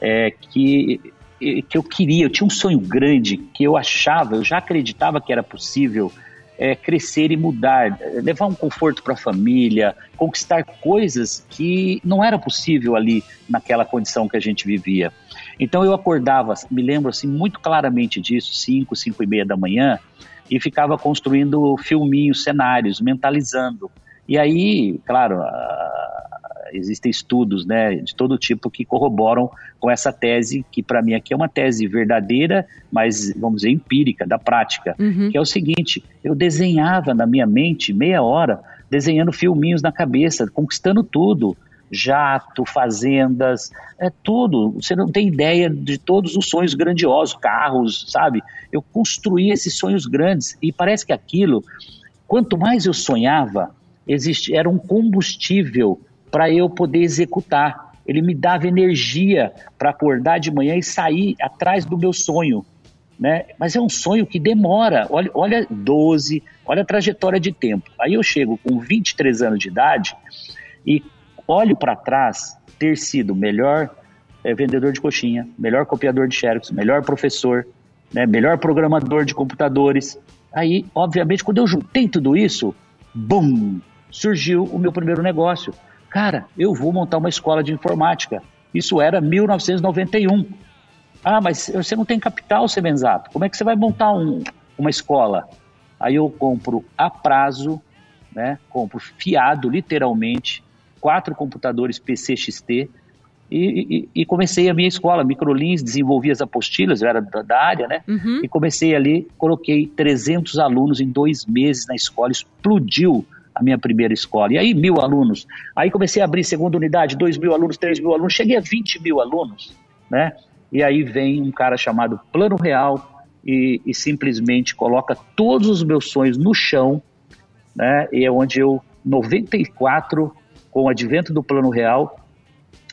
é, que, que eu queria, eu tinha um sonho grande, que eu achava, eu já acreditava que era possível é, crescer e mudar, levar um conforto para a família, conquistar coisas que não era possível ali naquela condição que a gente vivia. Então eu acordava, me lembro assim muito claramente disso, 5, 5 e meia da manhã, e ficava construindo filminhos, cenários, mentalizando. E aí, claro, ah, existem estudos né, de todo tipo que corroboram com essa tese, que para mim aqui é uma tese verdadeira, mas vamos dizer empírica, da prática, Uhum. que é o seguinte: eu desenhava na minha mente meia hora, desenhando filminhos na cabeça, conquistando tudo. Jato, fazendas, é tudo. Você não tem ideia de todos os sonhos grandiosos, carros, sabe? Eu construí esses sonhos grandes e parece que aquilo, quanto mais eu sonhava, existe, era um combustível para eu poder executar. Ele me dava energia para acordar de manhã e sair atrás do meu sonho. Né? Mas é um sonho que demora. Olha, olha 12, olha a trajetória de tempo. Aí eu chego com 23 anos de idade e olho para trás ter sido melhor eh, vendedor de coxinha, melhor copiador de xerox, melhor professor, né, melhor programador de computadores. Aí, obviamente, quando eu juntei tudo isso, bum, surgiu o meu primeiro negócio. Cara, eu vou montar uma escola de informática. Isso era 1991. Ah, mas você não tem capital, Semenzato. Como é que você vai montar um- uma escola? Aí eu compro a prazo, né? Compro fiado, literalmente, quatro computadores PCXT e, e- e comecei a minha escola, Microlins, desenvolvi as apostilas, eu era da, da área, né? Uhum. E comecei ali, coloquei 300 alunos em dois meses na escola, explodiu a minha primeira escola. E aí, mil alunos. Aí comecei a abrir segunda unidade, dois mil alunos, três mil alunos, cheguei a 20 mil alunos, né? E aí vem um cara chamado Plano Real e, e simplesmente coloca todos os meus sonhos no chão, né? E é onde eu, 94, com o advento do Plano Real,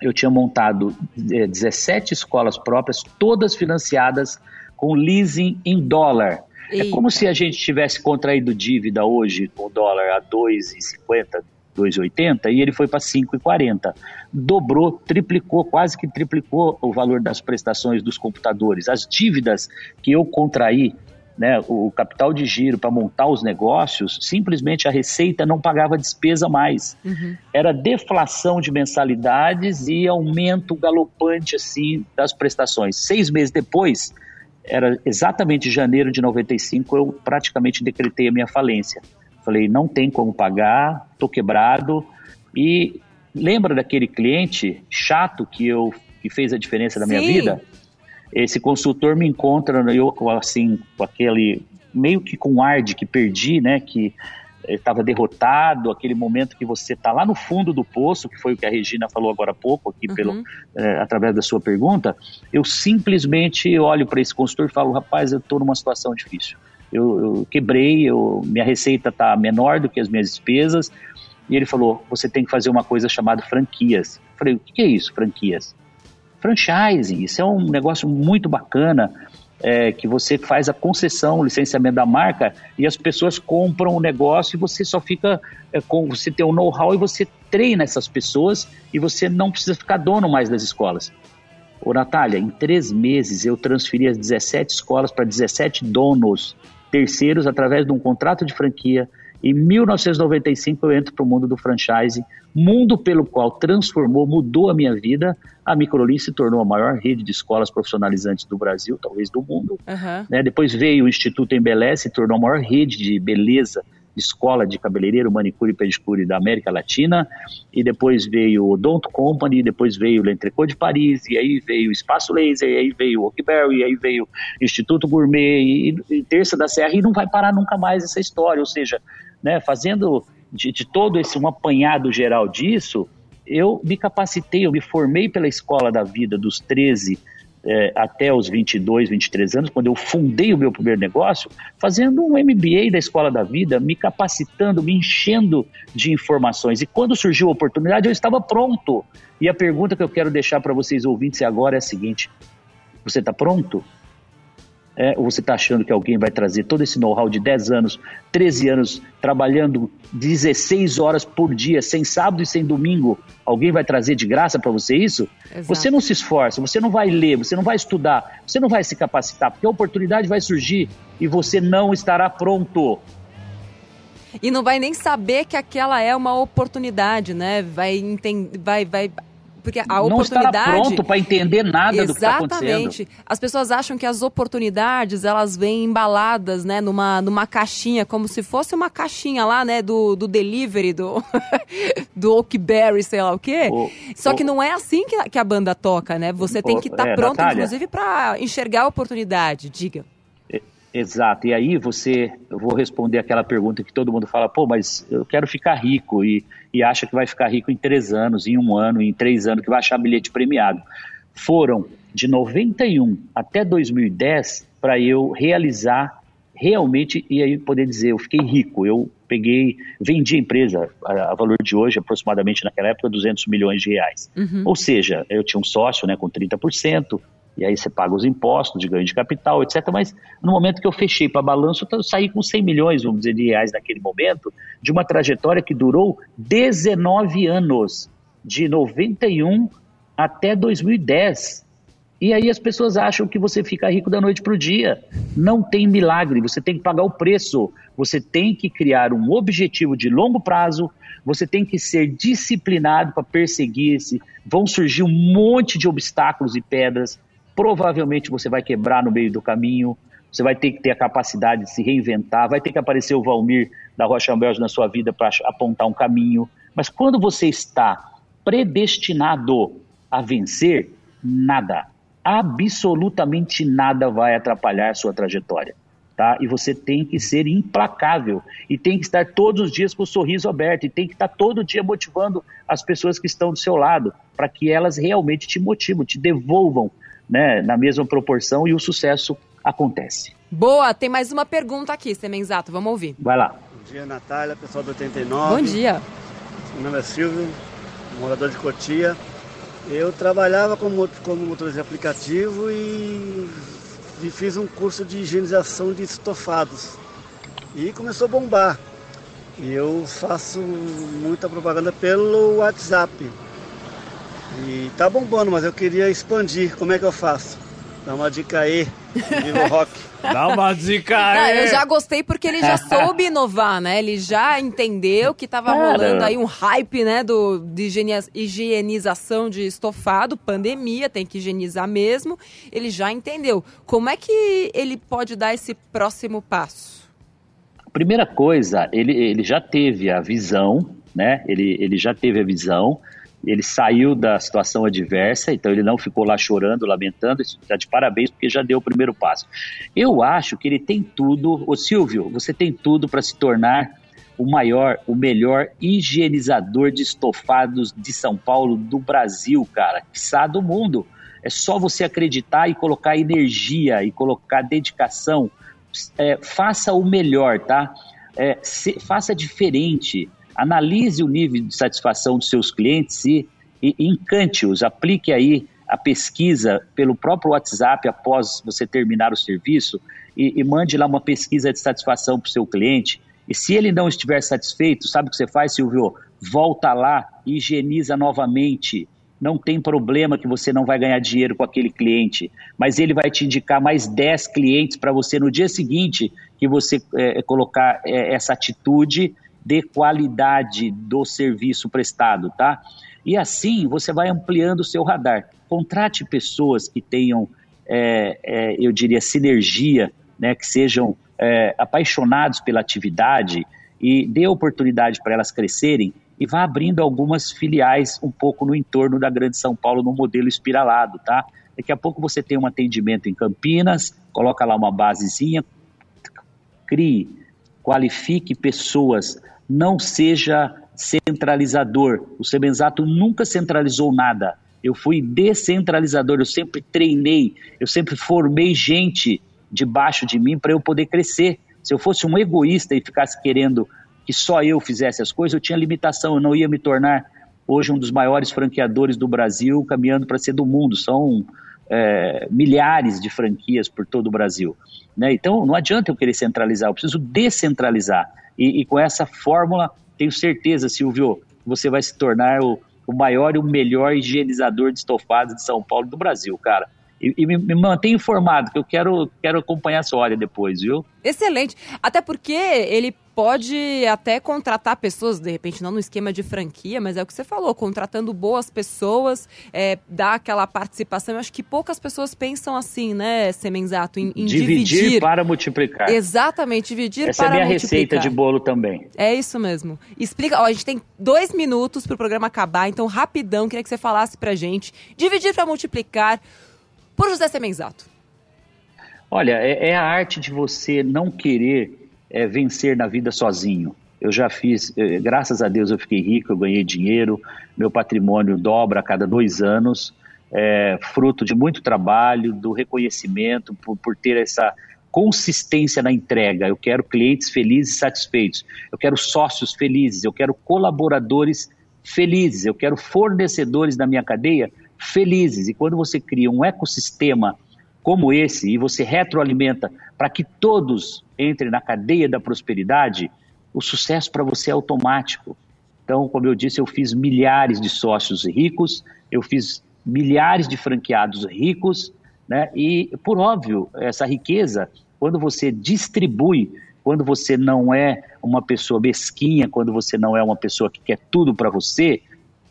eu tinha montado eh, 17 escolas próprias, todas financiadas com leasing em dólar. É Eita. como se a gente tivesse contraído dívida hoje com o dólar a 2,50, 2,80 e ele foi para 5,40. Dobrou, triplicou, quase que triplicou o valor das prestações dos computadores. As dívidas que eu contraí, né, o capital de giro para montar os negócios, simplesmente a receita não pagava despesa mais Uhum. era deflação de mensalidades e aumento galopante assim das prestações. Seis meses depois, era exatamente janeiro de 95, eu praticamente decretei a minha falência. Falei, não tem como pagar, tô quebrado. E lembra daquele cliente chato que eu que fez a diferença na minha vida? Esse consultor me encontra, eu com, assim, com aquele meio que com ar de que perdi, né? Que estava derrotado, aquele momento que você está lá no fundo do poço, que foi o que a Regina falou agora há pouco, aqui Uhum. pelo, eh, através da sua pergunta, eu simplesmente olho para esse consultor e falo, rapaz, eu estou numa situação difícil. eu, eu quebrei, eu, minha receita está menor do que as minhas despesas. E ele falou: você tem que fazer uma coisa chamada franquias. Eu falei: o que é isso, franquias? Franchising, isso é um negócio muito bacana. É, que você faz a concessão, o licenciamento da marca e as pessoas compram o negócio e você só fica é, com você tem o um know-how e você treina essas pessoas e você não precisa ficar dono mais das escolas. Ô Natália, em três meses eu transferi as 17 escolas para 17 donos terceiros através de um contrato de franquia. Em 1995 eu entro para o mundo do franchise, mundo pelo qual transformou, mudou a minha vida. A Microlin se tornou a maior rede de escolas profissionalizantes do Brasil, talvez do mundo. Uhum. Né? Depois veio o Instituto Embeleze, se tornou a maior rede de beleza escola de cabeleireiro, manicure e pedicure da América Latina, e depois veio o Don't Company, depois veio o L'Entrecô de Paris, e aí veio o Espaço Laser, e aí veio o Oakberry, e aí veio o Instituto Gourmet, e, e Terça da Serra, e não vai parar nunca mais essa história, ou seja, né, fazendo de, de todo esse um apanhado geral disso, eu me capacitei, eu me formei pela escola da vida dos 13 é, até os 22, 23 anos, quando eu fundei o meu primeiro negócio, fazendo um MBA da Escola da Vida, me capacitando, me enchendo de informações. E quando surgiu a oportunidade, eu estava pronto. E a pergunta que eu quero deixar para vocês ouvintes agora é a seguinte: você está pronto? É, ou você está achando que alguém vai trazer todo esse know-how de 10 anos, 13 anos, trabalhando 16 horas por dia, sem sábado e sem domingo? Alguém vai trazer de graça para você isso? Exato. Você não se esforça, você não vai ler, você não vai estudar, você não vai se capacitar, porque a oportunidade vai surgir e você não estará pronto. E não vai nem saber que aquela é uma oportunidade, né? Vai, entender, vai, vai porque a não oportunidade. Não pronto para entender nada do que está acontecendo. Exatamente. As pessoas acham que as oportunidades elas vêm embaladas, né, numa, numa caixinha, como se fosse uma caixinha lá, né, do, do delivery, do, do Oakberry, sei lá o quê. O, Só o, que não é assim que a, que a banda toca, né? Você tem que estar tá é, pronto, Natália, inclusive, para enxergar a oportunidade. Diga. Exato. E aí você, eu vou responder aquela pergunta que todo mundo fala, pô, mas eu quero ficar rico e, e acha que vai ficar rico em três anos, em um ano, em três anos, que vai achar bilhete premiado. Foram de 91 até 2010 para eu realizar realmente e aí poder dizer, eu fiquei rico, eu peguei, vendi a empresa a, a valor de hoje, aproximadamente naquela época, 200 milhões de reais. Uhum. Ou seja, eu tinha um sócio né, com 30%, e aí você paga os impostos de ganho de capital, etc. Mas no momento que eu fechei para balanço, eu saí com 100 milhões, vamos dizer, de reais naquele momento, de uma trajetória que durou 19 anos, de 91 até 2010. E aí as pessoas acham que você fica rico da noite para o dia. Não tem milagre, você tem que pagar o preço. Você tem que criar um objetivo de longo prazo, você tem que ser disciplinado para perseguir esse. Vão surgir um monte de obstáculos e pedras, provavelmente você vai quebrar no meio do caminho, você vai ter que ter a capacidade de se reinventar, vai ter que aparecer o Valmir da Rocha Belge na sua vida para apontar um caminho. Mas quando você está predestinado a vencer, nada, absolutamente nada vai atrapalhar sua trajetória. Tá? E você tem que ser implacável e tem que estar todos os dias com o sorriso aberto e tem que estar todo dia motivando as pessoas que estão do seu lado para que elas realmente te motivam, te devolvam né, na mesma proporção e o sucesso acontece. Boa, tem mais uma pergunta aqui, Semenzato, vamos ouvir. Vai lá. Bom dia, Natália, pessoal do 89. Bom dia. Meu nome é Silvio, morador de Cotia. Eu trabalhava como, como motorista de aplicativo e, e fiz um curso de higienização de estofados. E começou a bombar. E eu faço muita propaganda pelo WhatsApp. E tá bombando, mas eu queria expandir. Como é que eu faço? Dá uma dica aí, vivo rock. Dá uma dica aí. Não, eu já gostei porque ele já soube inovar, né? Ele já entendeu que tava rolando aí um hype, né, do, de higienização de estofado, pandemia, tem que higienizar mesmo. Ele já entendeu. Como é que ele pode dar esse próximo passo? Primeira coisa, ele, ele já teve a visão, né? Ele, ele já teve a visão ele saiu da situação adversa, então ele não ficou lá chorando, lamentando, está de parabéns porque já deu o primeiro passo. Eu acho que ele tem tudo, ô Silvio, você tem tudo para se tornar o maior, o melhor higienizador de estofados de São Paulo, do Brasil, cara, quiçá do mundo. É só você acreditar e colocar energia e colocar dedicação é, faça o melhor, tá? É, se, faça diferente, analise o nível de satisfação dos seus clientes e, e encante-os, aplique aí a pesquisa pelo próprio WhatsApp após você terminar o serviço e, e mande lá uma pesquisa de satisfação para o seu cliente. E se ele não estiver satisfeito, sabe o que você faz, Silvio? Volta lá, higieniza novamente. Não tem problema que você não vai ganhar dinheiro com aquele cliente, mas ele vai te indicar mais 10 clientes para você no dia seguinte que você é, colocar é, essa atitude de qualidade do serviço prestado, tá? E assim você vai ampliando o seu radar. Contrate pessoas que tenham, é, é, eu diria, sinergia, né, que sejam é, apaixonados pela atividade e dê oportunidade para elas crescerem e vá abrindo algumas filiais um pouco no entorno da Grande São Paulo no modelo espiralado, tá? Daqui a pouco você tem um atendimento em Campinas, coloca lá uma basezinha, crie, qualifique pessoas, não seja centralizador. O Sebenzato nunca centralizou nada. Eu fui descentralizador, eu sempre treinei, eu sempre formei gente debaixo de mim para eu poder crescer. Se eu fosse um egoísta e ficasse querendo que só eu fizesse as coisas, eu tinha limitação, eu não ia me tornar hoje um dos maiores franqueadores do Brasil, caminhando para ser do mundo. São é, milhares de franquias por todo o Brasil. Né? Então, não adianta eu querer centralizar, eu preciso descentralizar. E, e com essa fórmula, tenho certeza, Silvio, você vai se tornar o, o maior e o melhor higienizador de estofados de São Paulo do Brasil, cara. E, e me, me mantenha informado, que eu quero, quero acompanhar a sua área depois, viu? Excelente. Até porque ele pode até contratar pessoas, de repente não no esquema de franquia, mas é o que você falou, contratando boas pessoas, é, dar aquela participação. Eu acho que poucas pessoas pensam assim, né, Semenzato, em, em dividir, dividir. para multiplicar. Exatamente, dividir Essa para é a minha multiplicar. receita de bolo também. É isso mesmo. Explica, ó, a gente tem dois minutos para o programa acabar, então rapidão, queria que você falasse pra gente. Dividir para multiplicar, por José Semenzato. Olha, é, é a arte de você não querer é, vencer na vida sozinho. Eu já fiz, eh, graças a Deus eu fiquei rico, eu ganhei dinheiro, meu patrimônio dobra a cada dois anos, é, fruto de muito trabalho, do reconhecimento, por, por ter essa consistência na entrega. Eu quero clientes felizes e satisfeitos, eu quero sócios felizes, eu quero colaboradores felizes, eu quero fornecedores da minha cadeia felizes. E quando você cria um ecossistema como esse e você retroalimenta para que todos entrem na cadeia da prosperidade, o sucesso para você é automático. Então, como eu disse, eu fiz milhares de sócios ricos, eu fiz milhares de franqueados ricos, né? E, por óbvio, essa riqueza, quando você distribui, quando você não é uma pessoa mesquinha, quando você não é uma pessoa que quer tudo para você,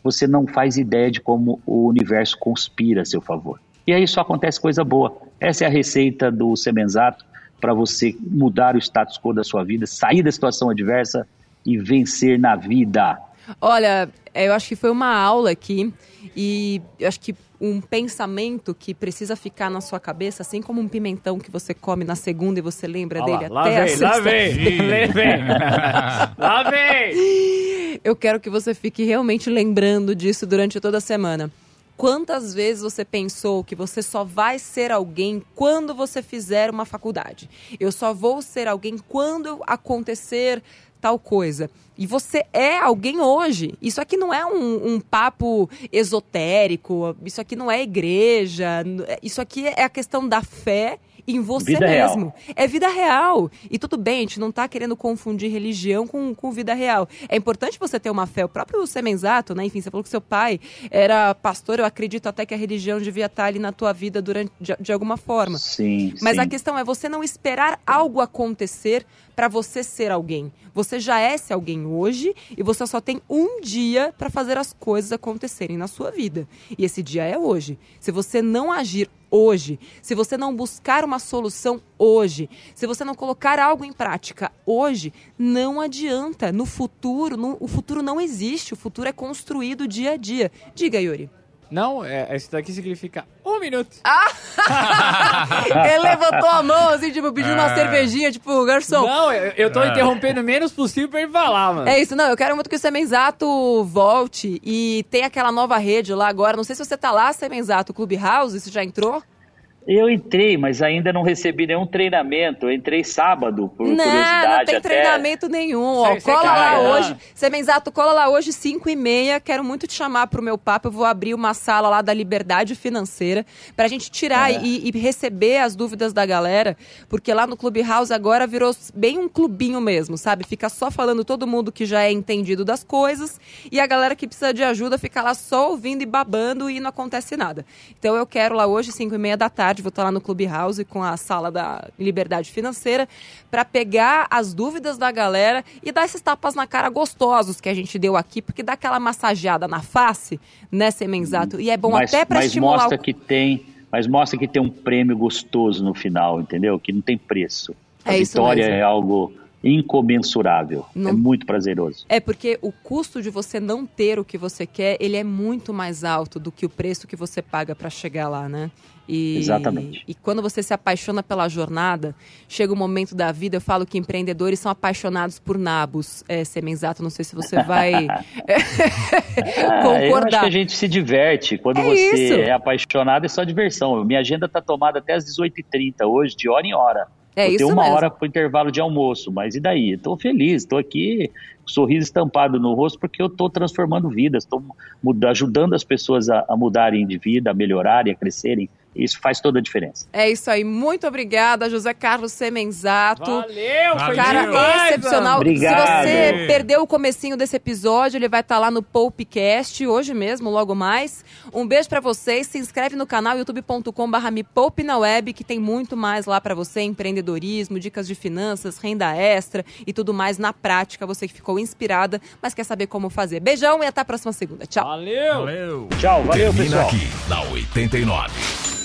você não faz ideia de como o universo conspira a seu favor. E aí só acontece coisa boa. Essa é a receita do Semenzato para você mudar o status quo da sua vida, sair da situação adversa e vencer na vida. Olha, eu acho que foi uma aula aqui e eu acho que um pensamento que precisa ficar na sua cabeça, assim como um pimentão que você come na segunda e você lembra Olha dele lá, até lá a vem, lá vem, lá vem, lá vem. Eu quero que você fique realmente lembrando disso durante toda a semana. Quantas vezes você pensou que você só vai ser alguém quando você fizer uma faculdade? Eu só vou ser alguém quando acontecer tal coisa. E você é alguém hoje. Isso aqui não é um, um papo esotérico, isso aqui não é igreja, isso aqui é a questão da fé em você Vida real. mesmo. É vida real. E tudo bem, a gente não tá querendo confundir religião com, com vida real. É importante você ter uma fé. O próprio Semenzato, né? Enfim, você falou que seu pai era pastor, eu acredito até que a religião devia estar ali na tua vida durante, de, de alguma forma. Sim, Mas sim. a questão é você não esperar algo acontecer para você ser alguém. Você já é esse alguém hoje e você só tem um dia para fazer as coisas acontecerem na sua vida. E esse dia é hoje. Se você não agir hoje, se você não buscar uma solução hoje, se você não colocar algo em prática hoje, não adianta. No futuro, no- o futuro não existe. O futuro é construído dia a dia. Diga, Yuri. Não, é, esse daqui significa um minuto. Ele levantou a mão assim, tipo, pedindo uma Ah. cervejinha, tipo, garçom. Não, eu, eu tô Ah. interrompendo o menos possível pra ele falar, mano. É isso, não, eu quero muito que o Semenzato volte e tem aquela nova rede lá agora. Não sei se você tá lá, Semenzato, Clubhouse, você já entrou? Eu entrei, mas ainda não recebi nenhum treinamento. Eu entrei sábado, por Não, curiosidade. não tem até. treinamento nenhum. Ó, Cê- cê cola lá cai, né? hoje. Semenzato, cola lá hoje, 5 e meia. Quero muito te chamar pro meu papo. Eu vou abrir uma sala lá da Liberdade Financeira pra gente tirar É. e, e receber as dúvidas da galera. Porque lá no Clubhouse agora virou bem um clubinho mesmo, sabe? Fica só falando todo mundo que já é entendido das coisas. E a galera que precisa de ajuda fica lá só ouvindo e babando e não acontece nada. Então eu quero lá hoje, 5 e meia da tarde, vou estar lá no Clubhouse com a sala da Liberdade Financeira para pegar as dúvidas da galera e dar esses tapas na cara gostosos que a gente deu aqui, porque dá aquela massageada na face, né, Semenzato? E é bom mas, até para mas estimular mostra o... que tem, mas mostra que tem um prêmio gostoso no final, entendeu? Que não tem preço. A É vitória é algo incomensurável. Não- É muito prazeroso. É porque o custo de você não ter o que você quer, ele é muito mais alto do que o preço que você paga para chegar lá, né? E, Exatamente. E quando você se apaixona pela jornada, chega um momento da vida, eu falo que empreendedores são apaixonados por nabos. É, Semenzato, não sei se você vai Ah, eu acho concordar. que a gente se diverte. Quando É você isso. é apaixonado, é só diversão. Minha agenda está tomada até às 18h30 hoje, de hora em hora. É eu isso tenho uma mesmo. hora para o intervalo de almoço, mas e daí? Estou feliz, estou aqui com sorriso estampado no rosto porque eu estou transformando vidas, estou ajudando as pessoas a, a mudarem de vida, a melhorarem, a crescerem. Isso faz toda a diferença. É isso aí. Muito obrigada, José Carlos Semenzato. Valeu, foi Cara, demais, excepcional. Obrigado. Se você perdeu o comecinho desse episódio, ele vai estar lá no Poupecast hoje mesmo, logo mais. Um beijo pra vocês. Se inscreve no canal youtube.com/barra me poupe na web, que tem muito mais lá pra você: empreendedorismo, dicas de finanças, renda extra e tudo mais na prática. Você que ficou inspirada, mas quer saber como fazer. Beijão e até a próxima segunda. Tchau. Valeu. Valeu. Tchau, valeu Termina pessoal. aqui na 89.